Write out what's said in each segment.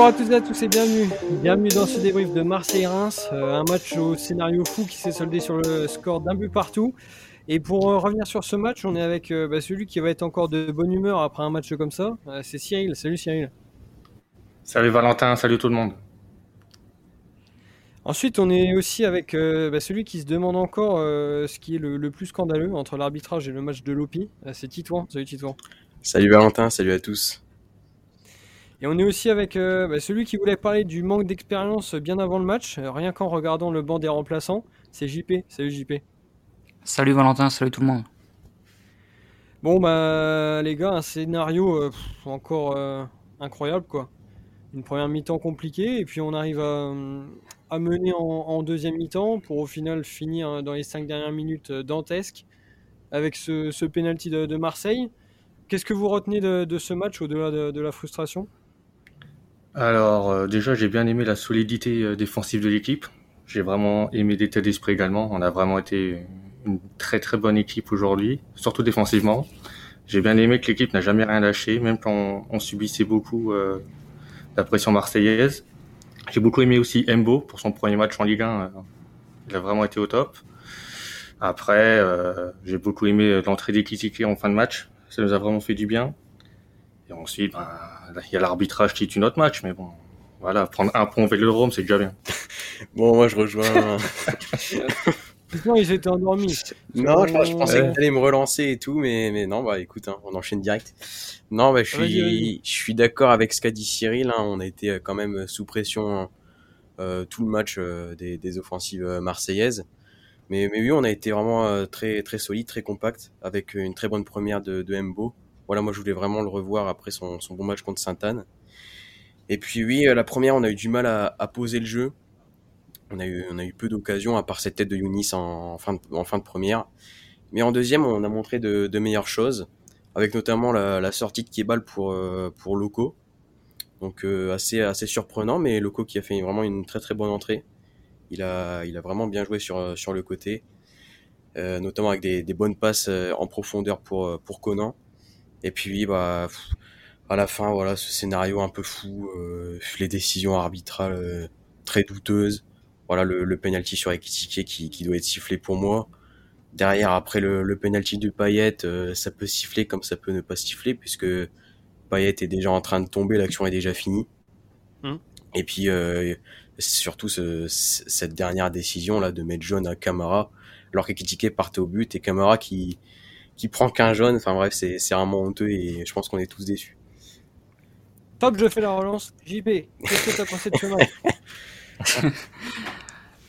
Bonjour à toutes et à tous et bienvenue. Bienvenue dans ce débrief de Marseille-Reims. Euh, un match au scénario fou qui s'est soldé sur le score d'un but partout. Et pour euh, revenir sur ce match, on est avec euh, bah, celui qui va être encore de bonne humeur après un match comme ça. c'est Cyril. Salut Cyril. Salut Valentin, salut tout le monde. Ensuite, on est aussi avec bah, celui qui se demande encore ce qui est le, plus scandaleux entre l'arbitrage et le match de Lopi. c'est Titouan. Salut Titouan. Salut Valentin, salut à tous. Et on est aussi avec euh, bah, celui qui voulait parler du manque d'expérience bien avant le match, euh, rien qu'en regardant le banc des remplaçants. C'est JP. Salut JP. Salut Valentin, salut tout le monde. Bon bah les gars, un scénario euh, encore incroyable quoi. Une première mi-temps compliquée et puis on arrive à, mener en, deuxième mi-temps pour au final finir dans les cinq dernières minutes dantesques avec ce, ce penalty de, Marseille. Qu'est-ce que vous retenez de, ce match au-delà de la frustration? Alors euh, déjà j'ai bien aimé la solidité euh, défensive de l'équipe. J'ai vraiment aimé l'état d'esprit également. On a vraiment été une très très bonne équipe aujourd'hui, surtout défensivement. J'ai bien aimé que l'équipe n'a jamais rien lâché, même quand on, subissait beaucoup euh, la pression marseillaise. J'ai beaucoup aimé aussi Embo pour son premier match en Ligue 1. il a vraiment été au top. Après, j'ai beaucoup aimé l'entrée des en fin de match. Ça nous a vraiment fait du bien. Et ensuite, ben, il y a l'arbitrage qui est une autre match, mais bon, voilà, prendre un point au Vélodrome, c'est déjà bien. bon, moi je rejoins. non, ils étaient endormis. Non, je, pensais que tu allais me relancer et tout, mais, mais non, bah écoute, hein, on enchaîne direct. Non, bah, je suis, je suis d'accord avec ce qu'a dit Cyril. Hein, on a été euh, quand même sous pression euh, tout le match euh, des, des, offensives marseillaises. Mais, mais oui, on a été vraiment très, très solide, très compact, avec une très bonne première de, de Mbo voilà, moi je voulais vraiment le revoir après son, bon match contre Sainte-Anne. Et puis oui, euh, la première, on a eu du mal à, poser le jeu. On a eu, peu d'occasions, à part cette tête de Younis en, fin de, première. Mais en deuxième, on a montré de, meilleures choses, avec notamment la, sortie de Kebal pour, euh, Loco. Donc euh, assez, surprenant, mais Loco qui a fait vraiment une très très bonne entrée. Il a, vraiment bien joué sur, le côté, notamment avec des, bonnes passes en profondeur pour Conan. Et puis bah à la fin voilà ce scénario un peu fou, euh, les décisions arbitrales euh, très douteuses. Voilà le, le penalty sur Ekitike qui, qui doit être sifflé pour moi. Derrière après le, le penalty de Payet, euh, ça peut siffler comme ça peut ne pas siffler puisque Payet est déjà en train de tomber, l'action est déjà finie. Mmh. Et puis surtout ce, cette dernière décision là de mettre jaune à Camara alors qu'Ekitike partait au but et Camara qui qui prend qu'un jaune. Enfin bref, c'est vraiment honteux et je pense qu'on est tous déçus. Top, je fais la relance. JP, qu'est-ce que tu as pensé de ce match?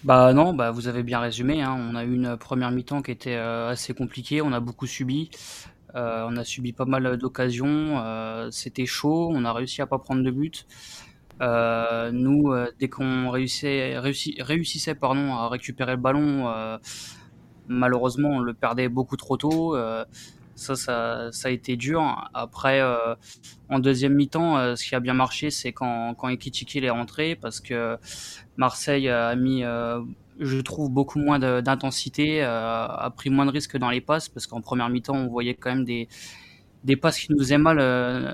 Bah non, bah vous avez bien résumé. Hein. On a eu une première mi-temps qui était euh, assez compliquée. On a beaucoup subi. Euh, on a subi pas mal d'occasions. Euh, c'était chaud. On a réussi à pas prendre de but. nous, dès qu'on réussissait, réussissait pardon, à récupérer le ballon, malheureusement, on le perdait beaucoup trop tôt. Euh, ça, ça, ça, a été dur. Après, euh, en deuxième mi-temps, euh, ce qui a bien marché, c'est quand, quand est rentré, parce que Marseille a mis, je trouve, beaucoup moins d'intensité, a pris moins de risques dans les passes, parce qu'en première mi-temps, on voyait quand même des, des passes qui nous faisaient mal,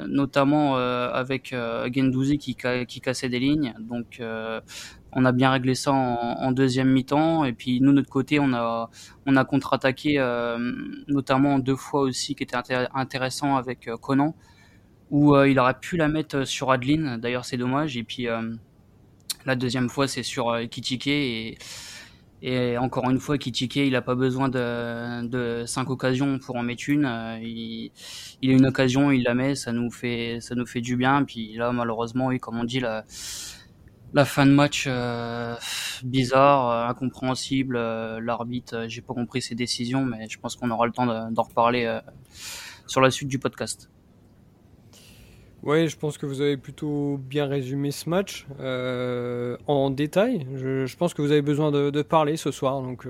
notamment avec Gendouzi qui, qui cassait des lignes. Donc, on a bien réglé ça en, deuxième mi-temps. Et puis nous notre côté on a on a contre-attaqué euh, notamment deux fois aussi qui était intéressant avec euh, Conan où euh, il aurait pu la mettre sur Adeline. D'ailleurs c'est dommage. Et puis la deuxième fois c'est sur Kitike et encore une fois, Kitike, il n'a pas besoin de, de cinq occasions pour en mettre une. Il, il a une occasion, il la met, ça nous fait, ça nous fait du bien. Puis là, malheureusement, oui, comme on dit, la, la fin de match euh, bizarre, euh, incompréhensible. Euh, l'arbitre, j'ai pas compris ses décisions, mais je pense qu'on aura le temps d'en reparler sur la suite du podcast. Ouais, je pense que vous avez plutôt bien résumé ce match en détail. Je, pense que vous avez besoin de, parler ce soir, donc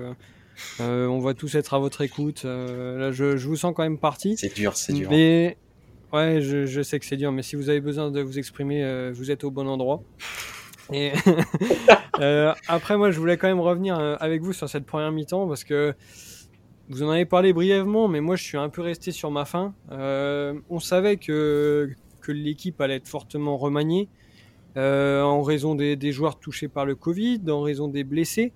on va tous être à votre écoute. là, je, je, vous sens quand même parti. C'est dur, c'est dur. Mais ouais, je, je, sais que c'est dur, mais si vous avez besoin de vous exprimer, vous êtes au bon endroit. Et euh, après, moi, je voulais quand même revenir euh, avec vous sur cette première mi-temps parce que vous en avez parlé brièvement, mais moi, je suis un peu resté sur ma faim. Euh, on savait que, l'équipe allait être fortement remaniée. en raison des, joueurs touchés par le Covid, en raison des blessés.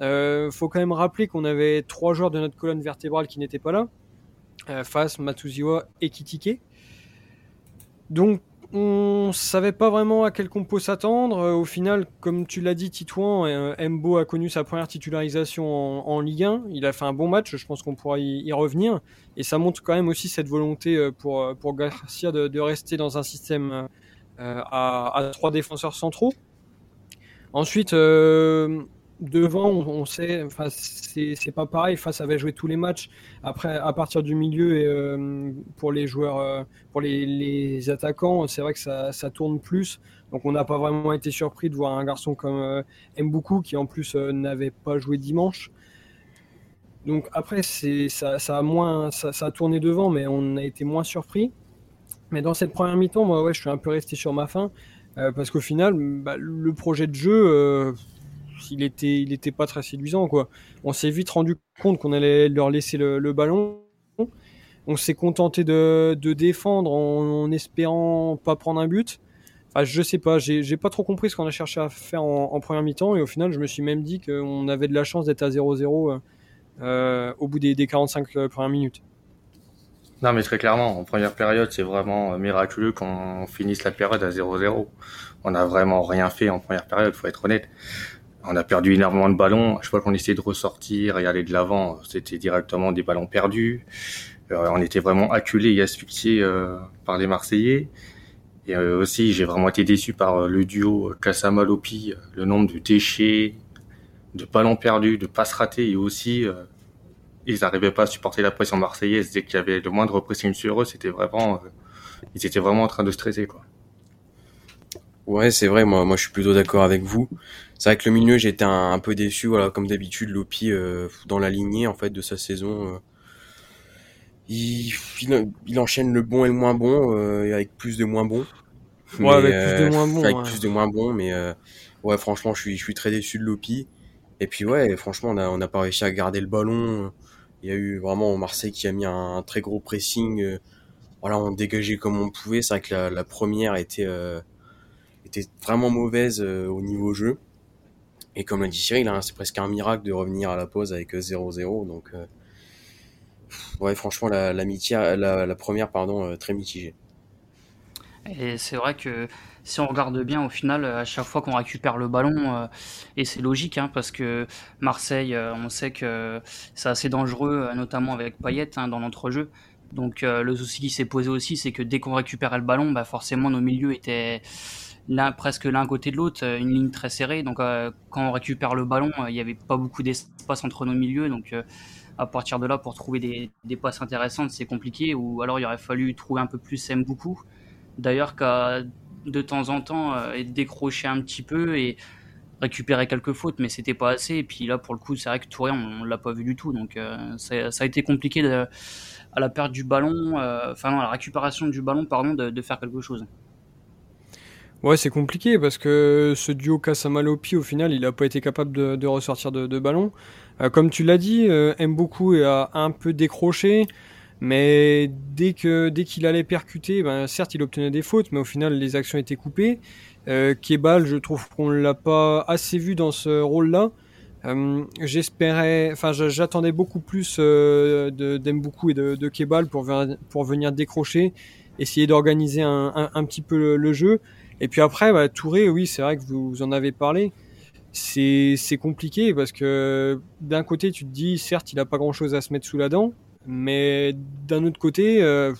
Euh, faut quand même rappeler qu'on avait trois joueurs de notre colonne vertébrale qui n'étaient pas là, euh, Fas, Matuziwa et Kitike. Donc on savait pas vraiment à quel compo s'attendre. Euh, au final, comme tu l'as dit, Titouan, euh, Mbo a connu sa première titularisation en, Ligue 1. Il a fait un bon match, je pense qu'on pourra y, revenir. Et ça montre quand même aussi cette volonté euh, pour, Garcia de, rester dans un système à, trois défenseurs centraux. Ensuite, devant, on, sait, enfin, c'est pas pareil. Face avait joué tous les matchs. Après, à partir du milieu, et, euh, pour les joueurs, euh, pour les, les attaquants, c'est vrai que ça, ça, tourne plus. Donc, on n'a pas vraiment été surpris de voir un garçon comme euh, qui en plus euh, n'avait pas joué dimanche. Donc après, ça, ça, a moins, ça, ça, a tourné devant, mais on a été moins surpris. Mais dans cette première mi-temps, moi, ouais, je suis un peu resté sur ma faim. parce qu'au final, bah, le projet de jeu, il était, il était pas très séduisant quoi. On s'est vite rendu compte qu'on allait leur laisser le, ballon. On s'est contenté de, défendre en, espérant pas prendre un but. Enfin, je sais pas, j'ai pas trop compris ce qu'on a cherché à faire en, première mi-temps et au final, je me suis même dit qu'on avait de la chance d'être à 0-0 euh, euh, au bout des, 45 euh, premières minutes. Non, mais très clairement, en première période, c'est vraiment miraculeux qu'on finisse la période à 0-0. On n'a vraiment rien fait en première période, faut être honnête on a perdu énormément de ballons. Je crois qu'on essayait de ressortir et aller de l'avant, c'était directement des ballons perdus. Euh, on était vraiment acculés et asphyxiés euh, par les Marseillais. Et euh, aussi, j'ai vraiment été déçu par le duo Kassama-Lopi, le nombre de déchets, de ballons perdus, de passes ratées et aussi ils n'arrivaient pas à supporter la pression marseillaise dès qu'il y avait le moindre pressing sur eux. C'était vraiment, ils étaient vraiment en train de stresser quoi. Ouais, c'est vrai. Moi, moi, je suis plutôt d'accord avec vous. C'est vrai que le milieu, j'étais un, peu déçu. Voilà, comme d'habitude, Lopi euh, dans la lignée en fait de sa saison. Euh, il, il, enchaîne le bon et le moins bon euh, avec plus de moins bon. Ouais, avec plus de moins bon. Avec plus de moins bon, mais ouais, franchement, je suis, je suis très déçu de Lopi. Et puis ouais, franchement, on a, on n'a pas réussi à garder le ballon. Il y a eu vraiment Marseille qui a mis un, très gros pressing. voilà, on dégageait comme on pouvait. C'est vrai que la, la première était était vraiment mauvaise euh, au niveau jeu. Et comme l'a dit Cyril, hein, c'est presque un miracle de revenir à la pause avec 0-0. Euh, Donc, euh, ouais, franchement, la, la, première, pardon, très mitigée. Et c'est vrai que si on regarde bien, au final, à chaque fois qu'on récupère le ballon, et c'est logique, hein, parce que Marseille, on sait que c'est assez dangereux, notamment avec Payet hein, dans notre jeu. Donc le souci qui s'est posé aussi, c'est que dès qu'on récupérait le ballon, bah, forcément nos milieux étaient presque l'un côté de l'autre, euh, une ligne très serrée. Donc euh, quand on récupère le ballon, euh, il n'y avait pas beaucoup d'espace entre nos milieux. Donc à partir de là, pour trouver des, passes intéressantes, c'est compliqué. Ou alors il aurait fallu trouver un peu plus beaucoup. D'ailleurs qu'à de temps en temps décrocher un petit peu et récupérer quelques fautes, mais c'était pas assez. Et puis là, pour le coup, c'est vrai que Touré, on, l'a pas vu du tout. Donc ça, a été compliqué à la perte du ballon, enfin non, à la récupération du ballon, pardon, de faire quelque chose. Ouais, c'est compliqué parce que ce duo Kassamalopi, au final, il n'a pas été capable de, ressortir de, ballon. Euh, comme tu l'as dit, euh, a un peu décroché, mais dès que dès qu'il allait percuter, ben, certes, il obtenait des fautes, mais au final, les actions étaient coupées. Euh, Kebal, je trouve qu'on l'a pas assez vu dans ce rôle-là. Euh, j'espérais, enfin, j'attendais beaucoup plus d'Embuku et de, de Kebal pour, pour venir décrocher, essayer d'organiser un, petit peu le jeu. Et puis après, bah, Touré, oui, c'est vrai que vous, en avez parlé. C'est compliqué parce que d'un côté, tu te dis, certes, il a pas grand-chose à se mettre sous la dent, mais d'un autre côté, euh,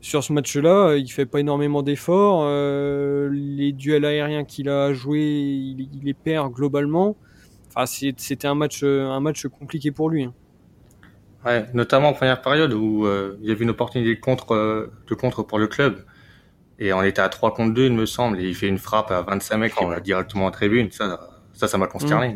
sur ce match-là, il fait pas énormément d'efforts. Euh, les duels aériens qu'il a joués, il, les perd globalement. Enfin, c'était un match, un match compliqué pour lui. Hein. Ouais, notamment en première période où euh, il y avait une opportunité de contre, de contre pour le club. Et on était à 3 contre 2, il me semble, et il fait une frappe à 25 mecs qui va directement en tribune. Ça, ça, ça m'a consterné.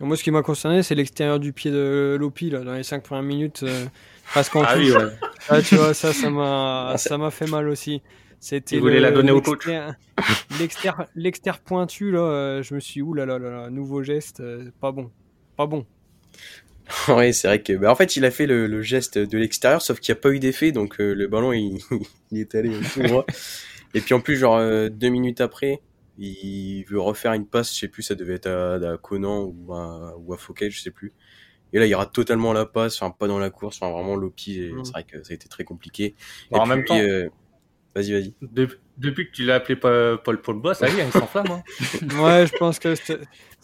Mmh. Moi, ce qui m'a concerné, c'est l'extérieur du pied de Lopi, là, dans les 5 premières minutes. Euh, ah oui, ouais. ah, tu vois, ça, ça m'a, ça m'a fait mal aussi. C'était. Il voulait la donner au coach. L'extérieur pointu, là, euh, je me suis, dit, là là là, nouveau geste, euh, pas bon. Pas bon. oui, c'est vrai que, bah, en fait, il a fait le, geste de l'extérieur, sauf qu'il n'y a pas eu d'effet, donc euh, le ballon il, il, est allé tout droit. Et puis en plus, genre deux minutes après, il veut refaire une passe, je sais plus, ça devait être à, Conan ou à, ou à Fouquet, je sais plus. Et là, il rate totalement la passe, enfin pas dans la course, enfin vraiment Lopi, mm. c'est vrai que ça a été très compliqué. et en même temps, vas-y, vas-y. depuis que tu l'as appelé Paul Pogba, ça y est, il s'enflamme. Hein. ouais, je pense que ça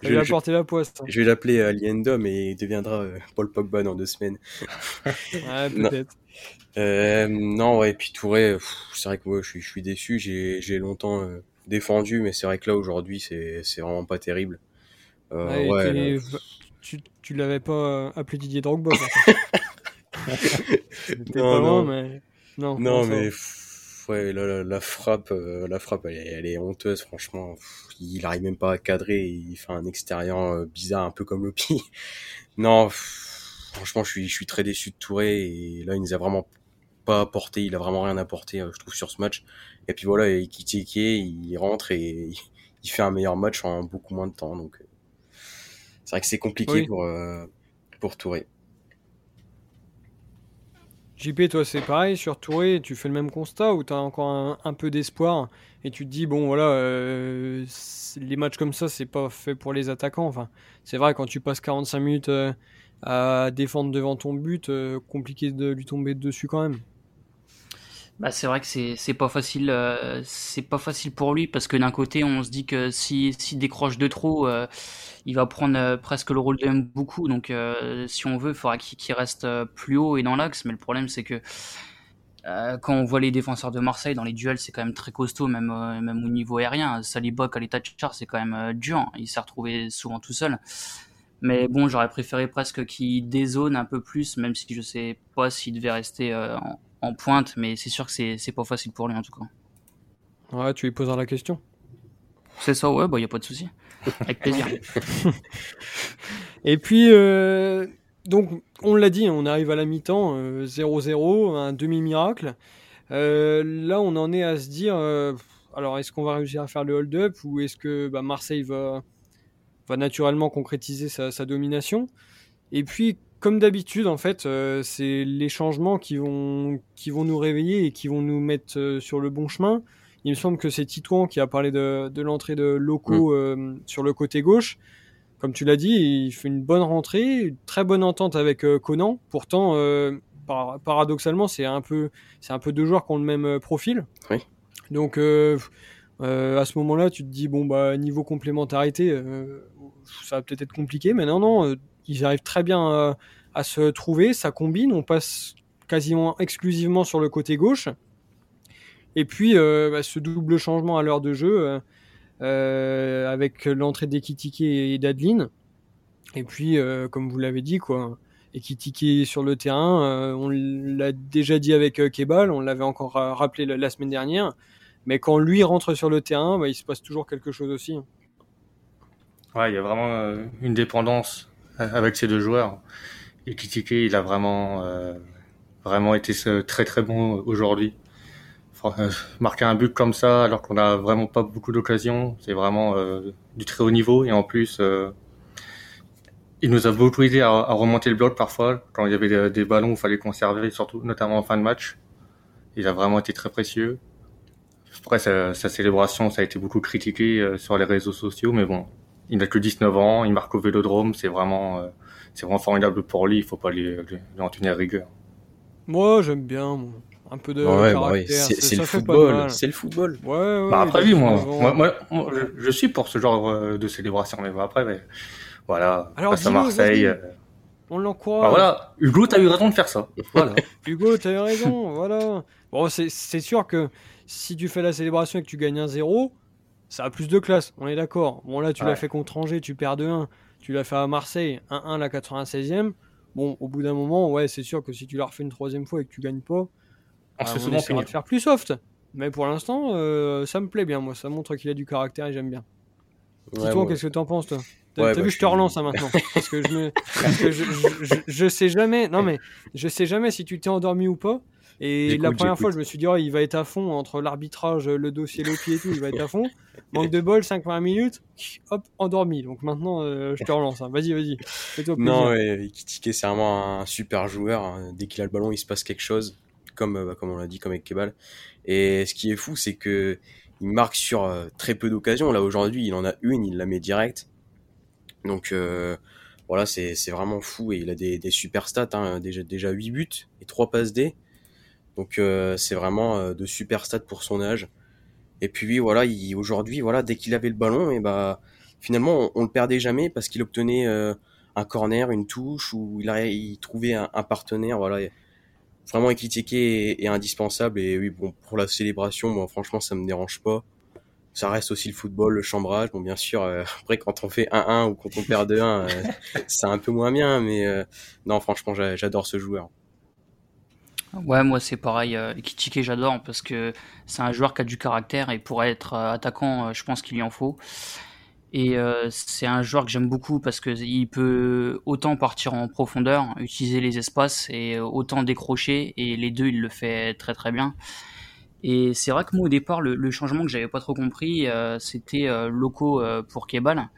lui a apporté la poisse. Je vais l'appeler Aliendo, mais il deviendra Paul Pogba dans deux semaines. ouais, peut-être. Euh, non, ouais, et puis Touré, c'est vrai que moi, je suis, je suis déçu. J'ai longtemps euh, défendu, mais c'est vrai que là, aujourd'hui, c'est vraiment pas terrible. Euh, ouais, tu, tu l'avais pas euh, appelé Didier Drogba. non, pas non. mais... Non, non mais ouais, la, la, frappe, euh, la frappe, elle est, elle est honteuse, franchement. il arrive même pas à cadrer, il fait un extérieur bizarre, un peu comme Lopi. non, franchement, je suis, je suis très déçu de Touré, et là, il nous a vraiment pas apporté, il a vraiment rien apporté, euh, je trouve, sur ce match. Et puis voilà, il il rentre et il fait un meilleur match en beaucoup moins de temps. Donc, euh, c'est vrai que c'est compliqué pour, euh, pour Touré. JP, toi, c'est pareil sur Touré, tu fais le même constat ou tu as encore un, peu d'espoir et tu te dis, bon, voilà, les matchs comme ça, c'est pas fait pour les attaquants. Enfin, c'est vrai, quand tu passes 45 minutes à défendre devant ton but, compliqué de lui tomber dessus quand même. Bah, c'est vrai que c'est pas facile euh, c'est pas facile pour lui parce que d'un côté on se dit que si s'il décroche de trop euh, il va prendre euh, presque le rôle de beaucoup donc si on veut il faudra qu'il reste plus haut et dans l'axe. Mais le problème c'est que quand on voit les défenseurs de Marseille dans les duels c'est quand même très costaud même au niveau aérien. Saliba à l'état de char c'est quand même dur. Il s'est retrouvé souvent tout seul. Mais bon, j'aurais préféré presque qu'il dézone un peu plus, même si je sais pas s'il devait rester en, en pointe, mais c'est sûr que c'est pas facile pour lui en tout cas. Ouais, tu lui poseras la question. C'est ça, ouais, bah y a pas de souci. Avec plaisir. Et puis, euh, donc, on l'a dit, on arrive à la mi-temps, 0-0, euh, un demi-miracle. Euh, là, on en est à se dire, alors est-ce qu'on va réussir à faire le hold-up ou est-ce que bah, Marseille va, va naturellement concrétiser sa, sa domination? Et puis, comme d'habitude, en fait, euh, c'est les changements qui vont, qui vont nous réveiller et qui vont nous mettre euh, sur le bon chemin. Il me semble que c'est Titouan qui a parlé de, de l'entrée de locaux mm. euh, sur le côté gauche. Comme tu l'as dit, il fait une bonne rentrée, une très bonne entente avec Conan. Pourtant, paradoxalement, c'est un peu, c'est un peu deux joueurs qui ont le même profil. Oui. Donc, à ce moment-là, tu te dis bon bah niveau complémentarité, ça va peut-être être compliqué, mais non non ils arrivent très bien euh, à se trouver, ça combine, on passe quasiment exclusivement sur le côté gauche. Et puis euh, bah, ce double changement à l'heure de jeu euh, avec l'entrée d'Ekitike et d'Adeline. Et puis comme vous l'avez dit quoi, Ekitike sur le terrain, on l'a déjà dit avec Kebal, on l'avait encore rappelé la, semaine dernière. Mais quand lui rentre sur le terrain, bah, il se passe toujours quelque chose aussi. Ouais, il y a vraiment une dépendance avec ces deux joueurs. Et Kitike, il a vraiment, euh, vraiment été très très bon aujourd'hui. Euh, marquer un but comme ça, alors qu'on a vraiment pas beaucoup d'occasions, c'est vraiment euh, du très haut niveau. Et en plus, il nous a beaucoup aidé à, remonter le bloc parfois, quand il y avait des, ballons où il fallait conserver, surtout notamment en fin de match. Il a vraiment été très précieux. Après, sa, sa célébration, ça a été beaucoup critiqué sur les réseaux sociaux, mais bon, il n'a que 19 ans, il marque au Vélodrome, c'est vraiment, euh, c'est vraiment formidable pour lui. Il faut pas lui, lui, en tenir rigueur. Moi, j'aime bien un peu de ouais, bah c'est le football, c'est le football. Ouais, bah après oui, moi, moi, moi, je, suis pour ce genre euh, de célébration, mais bon, après, mais, voilà, Alors, passe à Marseille. Euh, on l'encourage. Bah voilà, Hugo, t'as eu raison de faire ça. Voilà. Hugo, t'as eu raison, voilà. Bon, c'est sûr que si tu fais la célébration et que tu gagnes un zéro, ça a plus de classe, on est d'accord. Bon, là, tu l'as fait contre Angers, tu perds 2-1. Tu l'as fait à Marseille, 1-1 la 96e. Bon, au bout d'un moment, ouais, c'est sûr que si tu l'as refait une troisième fois et que tu gagnes pas, on, bah, on de faire plus soft. Mais pour l'instant, euh, ça me plaît bien, moi. Ça montre qu'il a du caractère et j'aime bien. Dis-toi, qu'est-ce que t'en penses, toi? T'as vu, bah, je te relance hein, maintenant. parce que, je, me... je, je, sais jamais. Non, mais je sais jamais si tu t'es endormi ou pas. Et la première fois, je me suis dit, oh, il va être à fond entre l'arbitrage, le dossier Lopi et tout, il va être à fond. Manque de bol, 5 minutes, hop, endormi. Donc maintenant, euh, je te relance. Hein. Vas-y, vas-y. Non, ouais, Kitike, c'est vraiment un super joueur. Hein. Dès qu'il a le ballon, il se passe quelque chose. comme bah, comme on l'a dit, comme avec Kebal. Et ce qui est fou, c'est que il marque sur très peu d'occasions. Là aujourd'hui, il en a une, il la met direct. Donc voilà, c'est c'est vraiment fou et il a des, des super stats, hein, déjà déjà 8 buts et 3 passes D. Donc c'est vraiment de super stats pour son âge. Et puis voilà, il, aujourd'hui, voilà, dès qu'il avait le ballon, et bah finalement on, le perdait jamais parce qu'il obtenait euh, un corner, une touche ou il, il trouvait un, partenaire. Voilà, vraiment Ekitike est, est, indispensable. Et oui, bon pour la célébration, bon franchement ça me dérange pas. Ça reste aussi le football, le chambrage. Bon, bien sûr, euh, après, quand on fait 1-1 ou quand on perd 2-1, euh, c'est un peu moins bien. Mais non, franchement, j'adore ce joueur. Ouais, moi c'est pareil. Euh, Kitike, j'adore parce que c'est un joueur qui a du caractère et pour être euh, attaquant, euh, je pense qu'il y en faut. Et c'est un joueur que j'aime beaucoup parce que il peut autant partir en profondeur, utiliser les espaces et autant décrocher. Et les deux, il le fait très très bien. Et c'est vrai que moi au départ, le, le changement que j'avais pas trop compris, c'était Loco pour Kebal.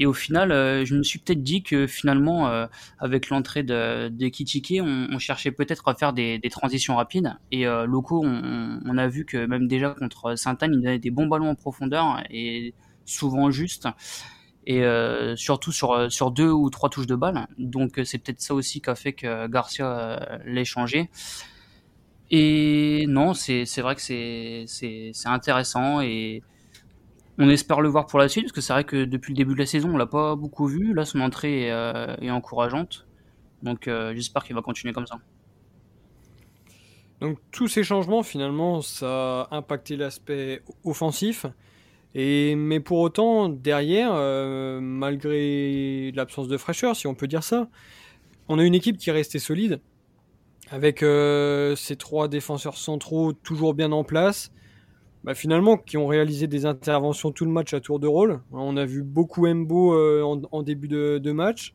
Et au final, euh, je me suis peut-être dit que finalement, euh, avec l'entrée de, de on, cherchait peut-être à faire des, transitions rapides. Et euh, locaux, on, a vu que même déjà contre Sainte-Anne, il donnait des bons ballons en profondeur et souvent justes. Et euh, surtout sur, sur deux ou trois touches de balle. Donc c'est peut-être ça aussi qui a fait que Garcia l'ait changé. Et non, c'est vrai que c'est intéressant et on espère le voir pour la suite, parce que c'est vrai que depuis le début de la saison, on l'a pas beaucoup vu. Là, son entrée est, euh, encourageante. Donc euh, j'espère qu'il va continuer comme ça. Donc tous ces changements, finalement, ça a impacté l'aspect offensif. Et, mais pour autant, derrière, euh, malgré l'absence de fraîcheur, si on peut dire ça, on a une équipe qui est restée solide, avec ces trois défenseurs centraux toujours bien en place, bah, finalement, qui ont réalisé des interventions tout le match à tour de rôle. On a vu beaucoup Mbo euh, en, début de, match.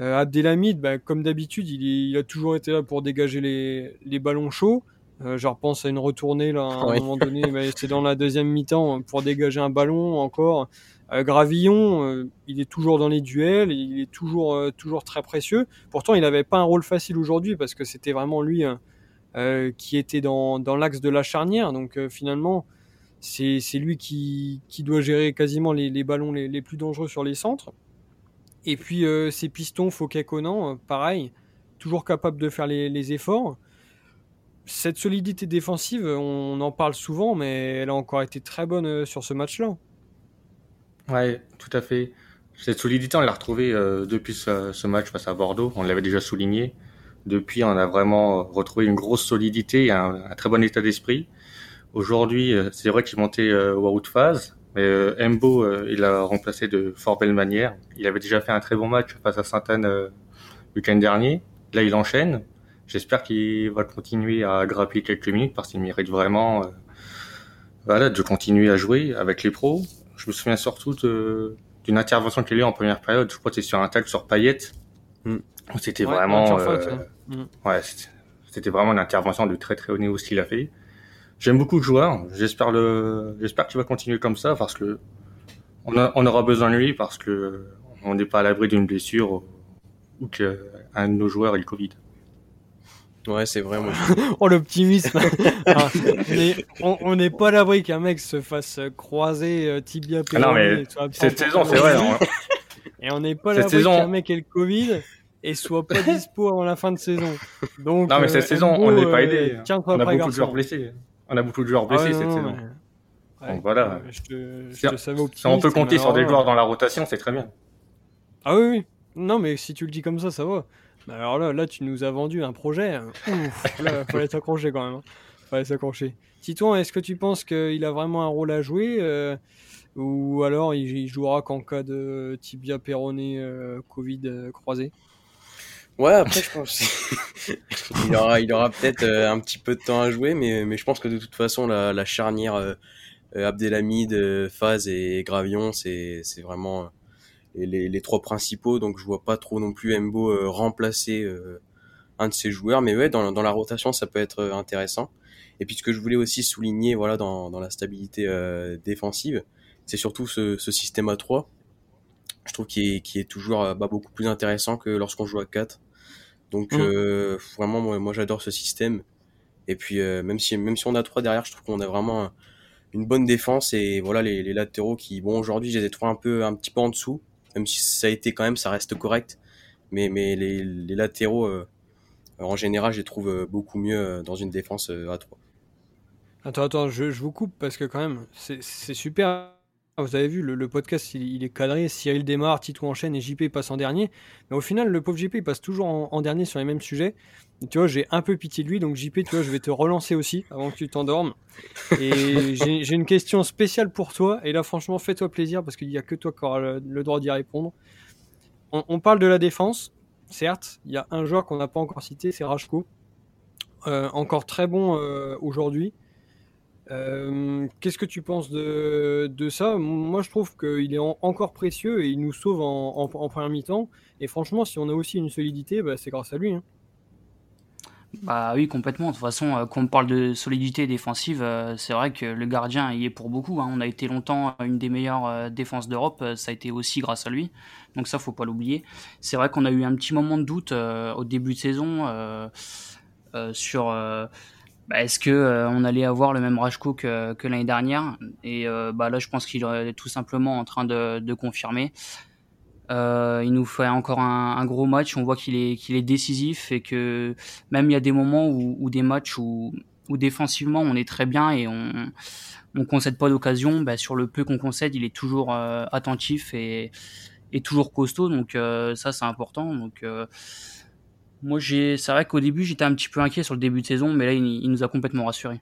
Euh, Abdelhamid, bah, comme d'habitude, il, a toujours été là pour dégager les, ballons chauds. Euh, je repense à une retournée là, à un moment donné, bah, c'est dans la deuxième mi-temps pour dégager un ballon encore. Euh, Gravillon, il est toujours dans les duels, il est toujours toujours très précieux. Pourtant, il n'avait pas un rôle facile aujourd'hui parce que c'était vraiment lui qui était dans, dans l'axe de la charnière. Donc finalement, c'est lui qui, doit gérer quasiment les, ballons les, plus dangereux sur les centres. Et puis euh, ces pistons, Fouquet, Conan, euh, pareil, toujours capable de faire les, efforts. Cette solidité défensive, on en parle souvent, mais elle a encore été très bonne euh, sur ce match-là. Ouais, tout à fait. Cette solidité, on l'a retrouvée euh, depuis ce, match face à Bordeaux. On l'avait déjà souligné. Depuis, on a vraiment retrouvé une grosse solidité et un très bon état d'esprit. Aujourd'hui, euh, c'est vrai qu'il montait euh, au out phase, mais euh, Embo, il a remplacé de fort belle manière. Il avait déjà fait un très bon match face à Sainte-Anne le week-end dernier. Là, il enchaîne. J'espère qu'il va continuer à grappiller quelques minutes parce qu'il mérite vraiment voilà, de continuer à jouer avec les pros. Je me souviens surtout d'une intervention qu'il a eu en première période. Je crois que c'était sur un tag sur Payet. Mm. C'était vraiment, mm. ouais, c'était vraiment une intervention de très très haut niveau ce qu'il a fait. J'aime beaucoup le joueur. J'espère le, j'espère qu'il va continuer comme ça parce que on, a, on aura besoin de lui parce que on n'est pas à l'abri d'une blessure ou qu'un de nos joueurs ait le Covid. Ouais, c'est vrai, moi. oh, l'optimisme. Ah, on n'est pas à l'abri qu'un mec se fasse croiser euh, tibia ah non, mais cette saison, c'est vrai. Hein. Et on n'est pas à l'abri qu'un mec ait le Covid et soit pas dispo avant la fin de saison. Donc, non, mais cette euh, saison, on n'est pas aidé. Euh, on a beaucoup de joueurs blessés. On a beaucoup de joueurs blessés ah cette saison. Donc voilà. si on peut compter sur des joueurs dans la rotation, c'est très bien. Ah oui, oui. Non, mais si tu le dis comme ça, ça va. Alors là, là, tu nous as vendu un projet. Ouf, là, fallait s'accrocher quand même. Hein. Fallait s'accrocher. Titouan, est-ce que tu penses qu'il a vraiment un rôle à jouer euh, ou alors il, jouera qu'en cas de tibia péroné euh, Covid euh, croisé? Ouais, après, je pense il aura, il aura peut-être euh, un petit peu de temps à jouer, mais, mais je pense que de toute façon, la, la charnière euh, euh Abdelhamid, euh, Faz et Gravion, c'est, vraiment les, les, trois principaux. Donc, je vois pas trop non plus Mbo remplacer un de ces joueurs. Mais ouais, dans, dans la rotation, ça peut être intéressant. Et puis, ce que je voulais aussi souligner, voilà, dans, dans la stabilité défensive, c'est surtout ce, ce système à 3 je trouve qu'il est, qui est toujours bah, beaucoup plus intéressant que lorsqu'on joue à 4. Donc mmh. euh, vraiment, moi, moi j'adore ce système. Et puis même si même si on a trois derrière, je trouve qu'on a vraiment une bonne défense et voilà les, les latéraux qui bon aujourd'hui je les ai trouvés un peu un petit peu en dessous, même si ça a été quand même ça reste correct. Mais mais les, les latéraux en général, je les trouve beaucoup mieux dans une défense à trois. Attends, attends, je, je, vous coupe parce que quand même, c'est super. Vous avez vu, le, podcast, il, est cadré. Cyril démarre, Tito enchaîne et JP passe en dernier. Mais au final, le pauvre JP, il passe toujours en, dernier sur les mêmes sujets. tu vois, j'ai un peu pitié de lui. Donc JP, tu vois, je vais te relancer aussi avant que tu t'endormes. Et j'ai une question spéciale pour toi. Et là, franchement, fais-toi plaisir parce qu'il n'y a que toi qui auras le, droit d'y répondre. On, on, parle de la défense. Certes, il y a un joueur qu'on n'a pas encore cité, c'est Rajko. Euh, encore très bon euh, aujourd'hui. Euh, qu'est-ce que tu penses de, ça? Moi, je trouve qu'il est encore précieux et il nous sauve en, en, première mi-temps. Et franchement, si on a aussi une solidité, bah, c'est grâce à lui. Hein. Bah oui, complètement. De toute façon, euh, quand on parle de solidité défensive, euh, c'est vrai que le gardien y est pour beaucoup. Hein. On a été longtemps une des meilleures défenses d'Europe. Ça a été aussi grâce à lui. Donc ça, faut pas l'oublier. C'est vrai qu'on a eu un petit moment de doute au début de saison sur bah, est-ce que euh, on allait avoir le même Rajko que, que l'année dernière? Et euh, bah là, je pense qu'il est tout simplement en train de, de confirmer. Euh, il nous fait encore un, un gros match. On voit qu'il est qu'il est décisif et que même il y a des moments où, où des matchs où, où défensivement on est très bien et on on concède pas d'occasion. Bah, sur le peu qu'on concède, il est toujours attentif et, et toujours costaud. Donc ça c'est important. Donc moi, j'ai, c'est vrai qu'au début, j'étais un petit peu inquiet sur le début de saison, mais là, il, nous a complètement rassuré.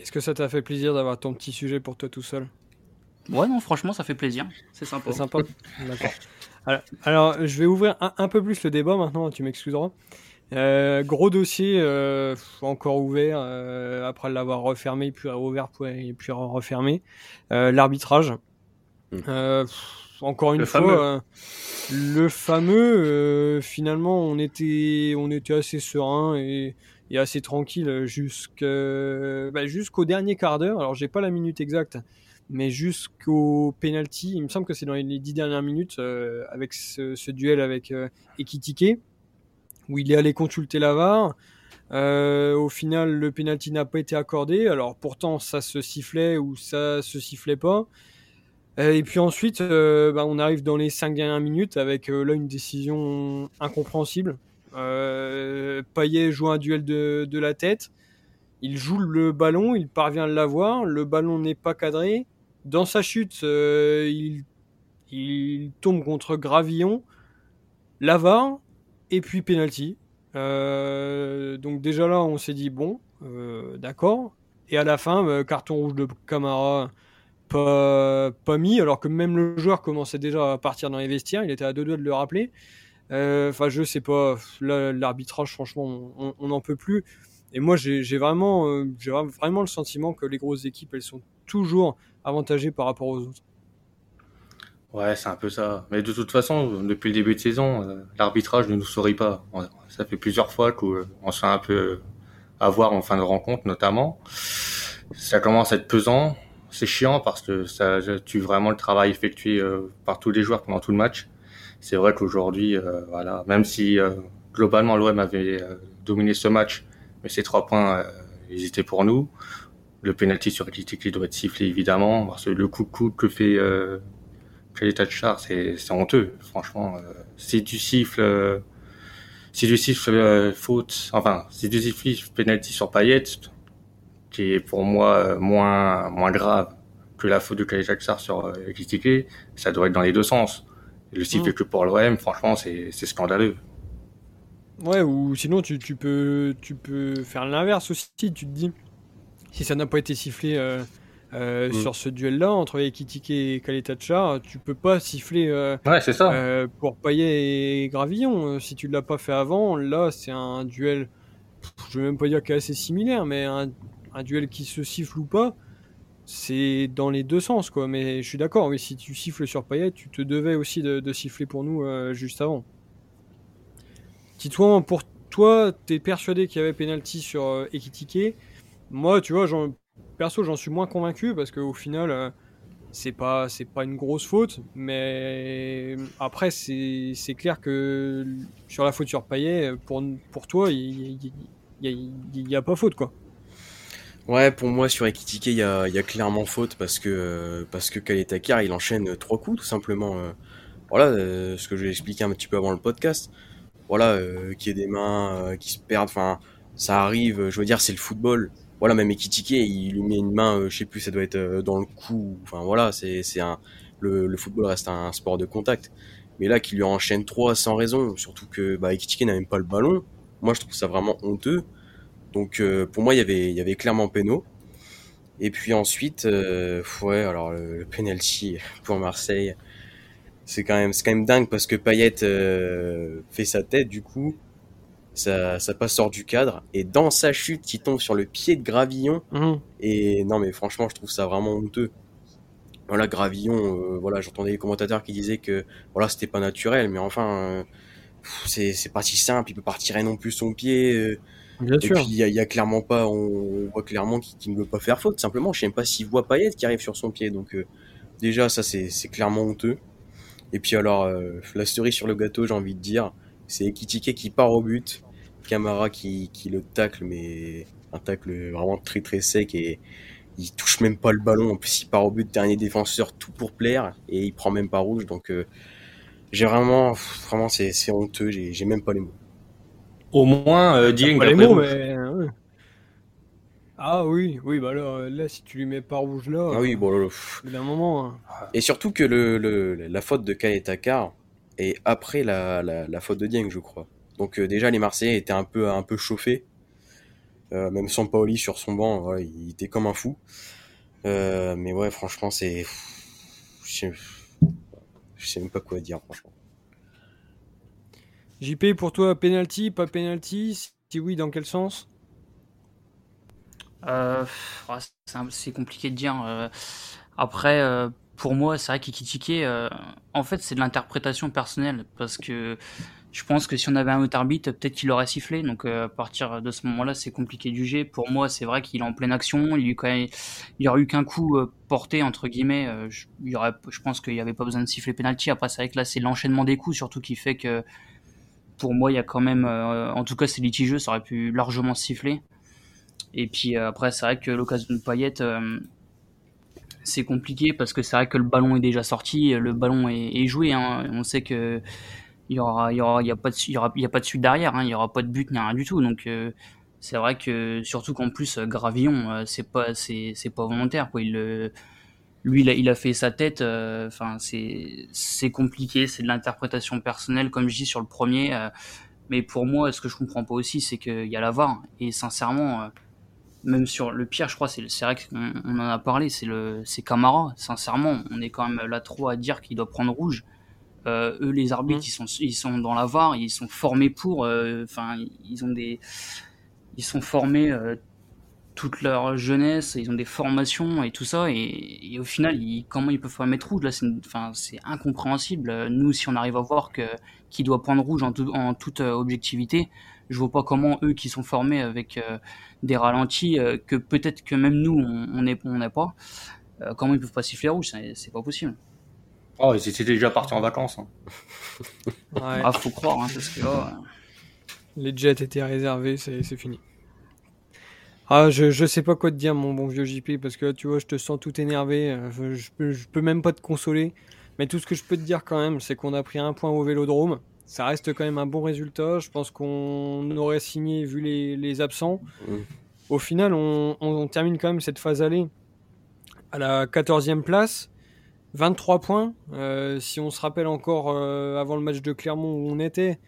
Est-ce que ça t'a fait plaisir d'avoir ton petit sujet pour toi tout seul? Ouais, non, franchement, ça fait plaisir. C'est sympa. C'est sympa. D'accord. Alors, je vais ouvrir un, peu plus le débat maintenant, tu m'excuseras. Euh, gros dossier euh, encore ouvert euh, après l'avoir refermé, puis ouvert, puis, puis refermé. L'arbitrage. Mmh encore une fois, euh, le fameux, euh, finalement, on était, on était assez serein et, assez tranquille bah, jusqu'au dernier quart d'heure. Alors, j'ai pas la minute exacte, mais jusqu'au penalty. Il me semble que c'est dans les dix dernières minutes euh, avec ce, duel avec Ekitike où il est allé consulter la VAR. au final, le penalty n'a pas été accordé. Alors pourtant, ça se sifflait ou ça se sifflait pas. Euh, et puis ensuite, euh, bah, on arrive dans les 5 dernières minutes avec euh, là une décision incompréhensible. Payet joue un duel de, de, la tête. Il joue le ballon, il parvient à l'avoir. Le ballon n'est pas cadré. Dans sa chute, il, il, tombe contre Gravillon, Lavar et puis penalty. donc déjà là, on s'est dit bon, d'accord. Et à la fin, carton rouge de Camara pas, mis, alors que même le joueur commençait déjà à partir dans les vestiaires, il était à deux doigts de le rappeler. Euh, enfin, je sais pas, l'arbitrage, franchement, on n'en peut plus. Et moi, j'ai vraiment, euh, vraiment le sentiment que les grosses équipes, elles sont toujours avantagées par rapport aux autres. Ouais, c'est un peu ça. Mais de toute façon, depuis le début de saison, euh, l'arbitrage ne nous sourit pas. Ça fait plusieurs fois qu'on se fait un peu avoir en fin de rencontre, notamment. Ça commence à être pesant c'est chiant parce que ça tue vraiment le travail effectué euh, par tous les joueurs pendant tout le match. C'est vrai qu'aujourd'hui, euh, voilà, même si euh, globalement l'OM avait dominé ce match, mais ces trois points, ils étaient pour nous. Le penalty sur qui doit être sifflé évidemment, parce que le coup de coup que fait euh, Char, c'est honteux, franchement. si tu siffles, si tu siffles faute, enfin, si tu siffles penalty sur Payet, qui est pour moi euh, moins moins grave que la faute de Khalid Jacksar sur euh, critiqué, ça doit être dans les deux sens. Le sifflet mm. que pour l'OM, franchement, c'est scandaleux. Ouais, ou sinon tu, tu peux tu peux faire l'inverse aussi. Tu te dis si ça n'a pas été sifflé euh, euh mm. sur ce duel-là entre Ekitike et Kaletacha, tu peux pas siffler ouais, c'est ça. pour Payet et Gravillon. Si tu l'as pas fait avant, là c'est un duel. Je veux même pas dire qu'il est assez similaire, mais un, un duel qui se siffle ou pas, c'est dans les deux sens, quoi. Mais je suis d'accord, oui, si tu siffles sur Payet, tu te devais aussi de, siffler pour nous euh, juste avant. Titouan, pour toi, t'es persuadé qu'il y avait penalty sur euh, Ekitike. Moi, tu vois, perso, j'en suis moins convaincu parce qu'au final, euh, c'est pas, c'est pas une grosse faute. Mais après, c'est, clair que sur la faute sur Payet, pour, pour toi, il n'y a, pas faute, quoi. Ouais, pour moi, sur Ekitike, il y a, y a, clairement faute parce que, parce que Kaletakar, il enchaîne trois coups, tout simplement. Voilà, ce que je vais expliquer un petit peu avant le podcast. Voilà, qui est des mains qui se perdent, enfin, ça arrive, je veux dire, c'est le football voilà, même Ekitike, il lui met une main, euh, je sais plus, ça doit être euh, dans le cou. Enfin voilà, c'est c'est un le, le, football reste un sport de contact. Mais là, qu'il lui enchaîne trois sans raison, surtout que bah, n'a même pas le ballon. Moi, je trouve ça vraiment honteux. Donc euh, pour moi, il y avait il y avait clairement Péno. Et puis ensuite, ouais, alors le, penalty pour Marseille, c'est quand même c'est quand même dingue parce que Payet fait sa tête du coup ça, ça passe hors du cadre et dans sa chute il tombe sur le pied de Gravillon mhm. et non mais franchement je trouve ça vraiment honteux voilà Gravillon euh, voilà j'entendais les commentateurs qui disaient que voilà c'était pas naturel mais enfin euh, c'est c'est pas si simple il peut pas retirer non plus son pied euh. Bien et puis il y a, clairement pas on, voit clairement qu'il ne veut pas faire faute simplement je sais même pas s'il voit Payet qui arrive sur son pied donc déjà ça c'est clairement honteux et puis alors la cerise sur le gâteau j'ai envie de dire c'est Ekitike qui part au but, Camara qui, qui le tacle, mais un tacle vraiment très très sec et il touche même pas le ballon. En plus, il part au but, dernier défenseur, tout pour plaire et il prend même pas rouge. Donc, euh, j'ai vraiment, vraiment, c'est, honteux. J'ai même pas les mots. Au moins, euh, Dieng, pas les mots, mais. Ah oui, oui, bah là, là, si tu lui mets pas rouge là. Ah oui, bon, là, un moment. Hein. Et surtout que le, le, la faute de Kaetakar, et après la, la, faute de Dieng, je crois. Donc euh, déjà les Marseillais étaient un peu un peu chauffés. Euh, même sans Paoli sur son banc, il était comme un fou. Euh, mais ouais, franchement, c'est je sais... même pas quoi dire franchement. JP pour toi penalty, pas penalty, si oui dans quel sens? C'est compliqué de dire. après, pour moi, c'est vrai qu'Ikitike, euh, en fait, c'est de l'interprétation personnelle parce que je pense que si on avait un autre arbitre, peut-être qu'il aurait sifflé. Donc euh, à partir de ce moment-là, c'est compliqué de juger. Pour moi, c'est vrai qu'il est en pleine action. Il n'y aurait eu qu'un coup euh, porté entre guillemets. je, il y aurait, je pense qu'il n'y avait pas besoin de siffler penalty. Après, c'est vrai que là, c'est l'enchaînement des coups surtout qui fait que pour moi, il y a quand même, en tout cas, c'est litigieux. Ça aurait pu largement siffler. Et puis après, c'est vrai que l'occasion de Payette c'est compliqué parce que c'est vrai que le ballon est déjà sorti, le ballon est, joué. Hein. On sait que il aura, y aura, y a pas de, y aura, y a pas de suite derrière. Hein. Il y aura pas de but ni rien du tout. Donc euh, c'est vrai que surtout qu'en plus Gravillon, euh, c'est pas, c'est, pas volontaire quoi. Lui, il a, il a fait sa tête. Euh, enfin, c'est, c'est compliqué. C'est de l'interprétation personnelle, comme je dis sur le premier. mais pour moi, ce que je comprends pas aussi, c'est qu'il y a la VAR. Et sincèrement même sur le pire, je crois, c'est vrai qu'on on en a parlé, c'est le c'est Camara. Sincèrement, on est quand même là trop à dire qu'il doit prendre rouge. Euh, eux, les arbitres, mmh. ils sont ils sont dans la VAR, ils sont formés pour. Euh, enfin, ils ont des ils sont formés euh, toute leur jeunesse, ils ont des formations et tout ça, et, au final, comment ils peuvent pas mettre rouge là C'est enfin, c'est incompréhensible. Nous, si on arrive à voir que qui doit prendre rouge en, en toute objectivité, je vois pas comment eux qui sont formés avec euh, des ralentis euh, que peut-être que même nous on n'est on n'est pas, euh, comment ils peuvent pas siffler rouge C'est pas possible. Oh, ils étaient déjà partis en vacances. Hein. ouais. Ah, faut croire, hein, parce que Les jets étaient réservés, c'est fini. Ah, je, je sais pas quoi te dire, mon bon vieux JP, parce que tu vois, je te sens tout énervé. Je, peux, je peux même pas te consoler. Mais tout ce que je peux te dire quand même, c'est qu'on a pris un point au vélodrome ça reste quand même un bon résultat. Je pense qu'on aurait signé vu les, absents. Au final, on, termine quand même cette phase allée à la 14e place. 23 points. Euh, si on se rappelle encore euh, avant le match de Clermont où on était,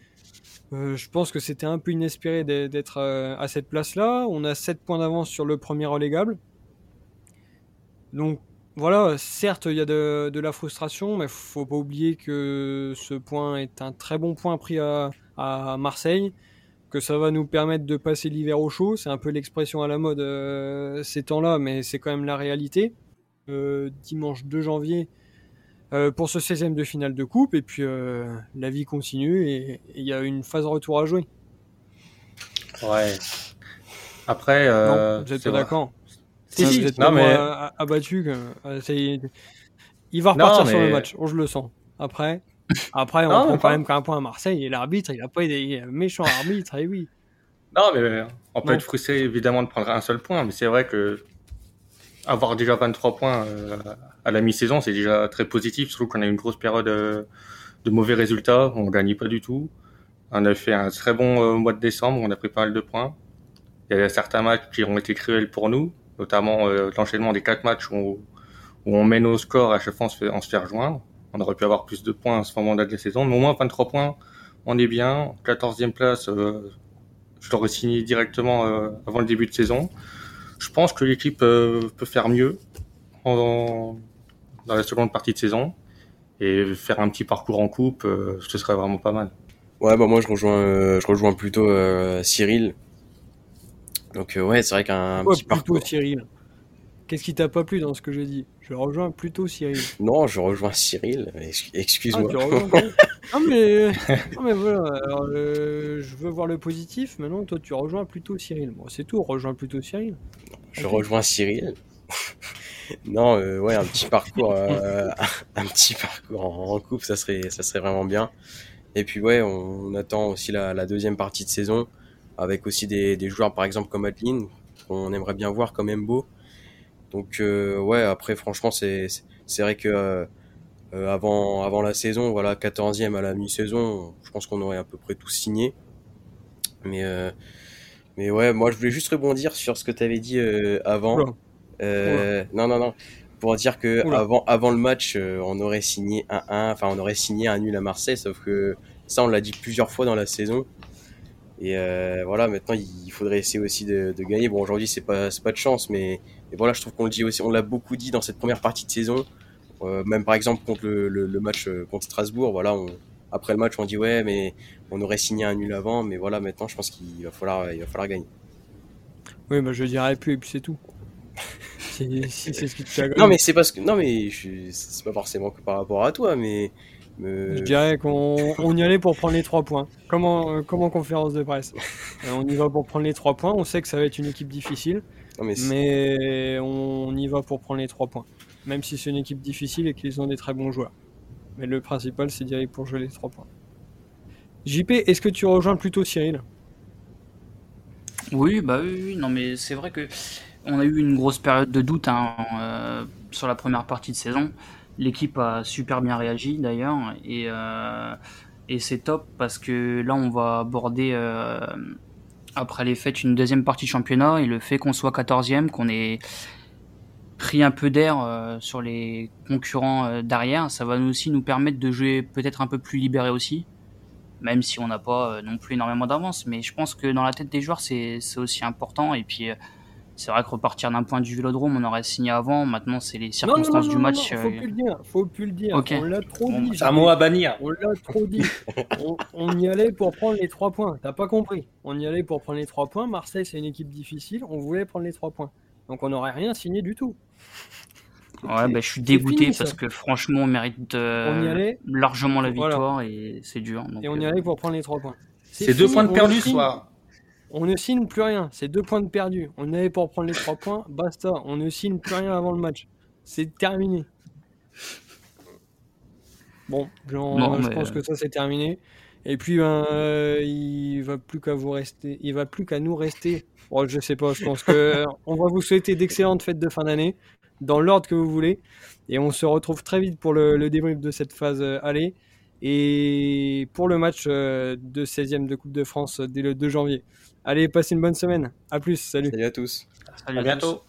euh, je pense que c'était un peu inespéré d'être à cette place-là. On a 7 points d'avance sur le premier relégable. Donc voilà, certes, il y a de, la frustration, mais faut pas oublier que ce point est un très bon point pris à, Marseille, que ça va nous permettre de passer l'hiver au chaud. C'est un peu l'expression à la mode euh, ces temps-là, mais c'est quand même la réalité. Euh, dimanche 2 janvier euh, pour ce 16e de finale de coupe, et puis la vie continue et il y a une phase retour à jouer. Ouais. Après, non, vous êtes pas d'accord si, non, mais... abattu. Euh, il va repartir sur le match, je le sens. Après, après on prend quand même qu'un point à Marseille et l'arbitre, il a pas été méchant arbitre, et oui. Non, mais on peut être frustré évidemment de prendre un seul point, mais c'est vrai que avoir déjà 23 points euh, à la mi-saison, c'est déjà très positif, surtout qu'on a une grosse période euh, de mauvais résultats, on gagne pas du tout. On a fait un très bon euh, mois de décembre, on a pris pas mal de points. Il y a certains matchs qui ont été cruels pour nous, notamment l'enchaînement des quatre matchs où, on mène au score à chaque fois on se fait, on se fait rejoindre. On aurait pu avoir plus de points à ce moment-là de la saison, mais au moins 23 points, on est bien. 14e place, je l'aurais signé directement avant le début de saison je pense que l'équipe euh, peut faire mieux dans la seconde partie de saison et faire un petit parcours en coupe, euh, ce serait vraiment pas mal. Ouais, bah moi je rejoins, euh, je rejoins plutôt Cyril. Donc ouais, c'est vrai qu'un petit parcours. Cyril. Qu'est-ce qui t'a pas plu dans ce que j'ai dit? Je rejoins plutôt Cyril. Non, je rejoins Cyril. Excuse-moi. Ah, mais... non, mais voilà. je veux voir le positif. Maintenant, toi, tu rejoins plutôt Cyril. Bon, c'est tout. Rejoins plutôt Cyril. Je rejoins Cyril. non, euh, ouais, un petit parcours, euh, un petit parcours en, coupe, ça serait, ça serait vraiment bien. Et puis ouais, on, attend aussi la, deuxième partie de saison avec aussi des, des joueurs par exemple comme Adeline qu'on aimerait bien voir comme Mbo. Donc euh, ouais, après franchement c'est c'est vrai que avant avant la saison, voilà 14e à la mi-saison, je pense qu'on aurait à peu près tout signé. Mais mais ouais, moi je voulais juste rebondir sur ce que tu avais dit euh, avant. Euh, non, non, non. Pour dire que avant, avant le match, euh, on aurait signé un 1, enfin on aurait signé un nul à Marseille, sauf que ça on l'a dit plusieurs fois dans la saison. Et euh, voilà, maintenant il faudrait essayer aussi de, de gagner. Bon, aujourd'hui c'est pas c'est pas de chance, mais, mais voilà, je trouve qu'on le dit aussi, on l'a beaucoup dit dans cette première partie de saison. Euh, même par exemple contre le, le, le, match contre Strasbourg, voilà, on, après le match on dit ouais, mais on aurait signé un nul avant, mais voilà, maintenant je pense qu'il va falloir, il va falloir gagner. Oui, bah je dirais plus et puis c'est tout. si, c'est ce qui te Non, mais c'est parce que non, mais c'est pas forcément que par rapport à toi, mais. Je dirais qu'on y allait pour prendre les trois points. Comment, comment conférence de presse? Euh, On y va pour prendre les trois points. On sait que ça va être une équipe difficile, mais, mais, on y va pour prendre les trois points. Même si c'est une équipe difficile et qu'ils ont des très bons joueurs. Mais le principal, c'est d'y aller pour jouer les trois points. JP, est-ce que tu rejoins plutôt Cyril? Oui, bah oui, non mais c'est vrai que on a eu une grosse période de doute hein, euh, sur la première partie de saison. L'équipe a super bien réagi d'ailleurs et, euh, et c'est top parce que là on va aborder euh, après les fêtes une deuxième partie championnat et le fait qu'on soit 14e, qu'on ait pris un peu d'air sur les concurrents derrière, ça va aussi nous permettre de jouer peut-être un peu plus libéré aussi même si on n'a pas euh, non plus énormément d'avance. Mais je pense que dans la tête des joueurs, c'est aussi important. Et puis, euh, c'est vrai que repartir d'un point du vélodrome, on aurait signé avant. Maintenant, c'est les circonstances du match. Non, faut euh, plus le dire. Faut plus le dire. On l'a trop dit. C'est un mot à bannir. On l'a trop dit. on, y allait pour prendre les trois points. T'as pas compris. On y allait pour prendre les trois points. Marseille, c'est une équipe difficile. On voulait prendre les trois points. Donc, on n'aurait rien signé du tout. Ouais, bah, je suis dégoûté parce que franchement, on mérite euh, largement la victoire et c'est dur. et on y euh, allait pour prendre les trois points. C'est deux points de perdu ce soir. On ne signe plus rien, c'est deux points de perdu. On y allait pour prendre les trois points, basta. On ne signe plus rien avant le match. C'est terminé. Bon, je pense que ça c'est terminé. Et puis ben, euh, il va plus qu'à vous rester, il va plus qu'à nous rester. Oh, je sais pas, je pense que on va vous souhaiter d'excellentes fêtes de fin d'année dans l'ordre que vous voulez. Et on se retrouve très vite pour le, débrief de cette phase euh, aller et pour le match euh, de 16e de Coupe de France dès le 2 janvier. Allez, passez une bonne semaine. À plus. Salut. Salut à tous. à bientôt.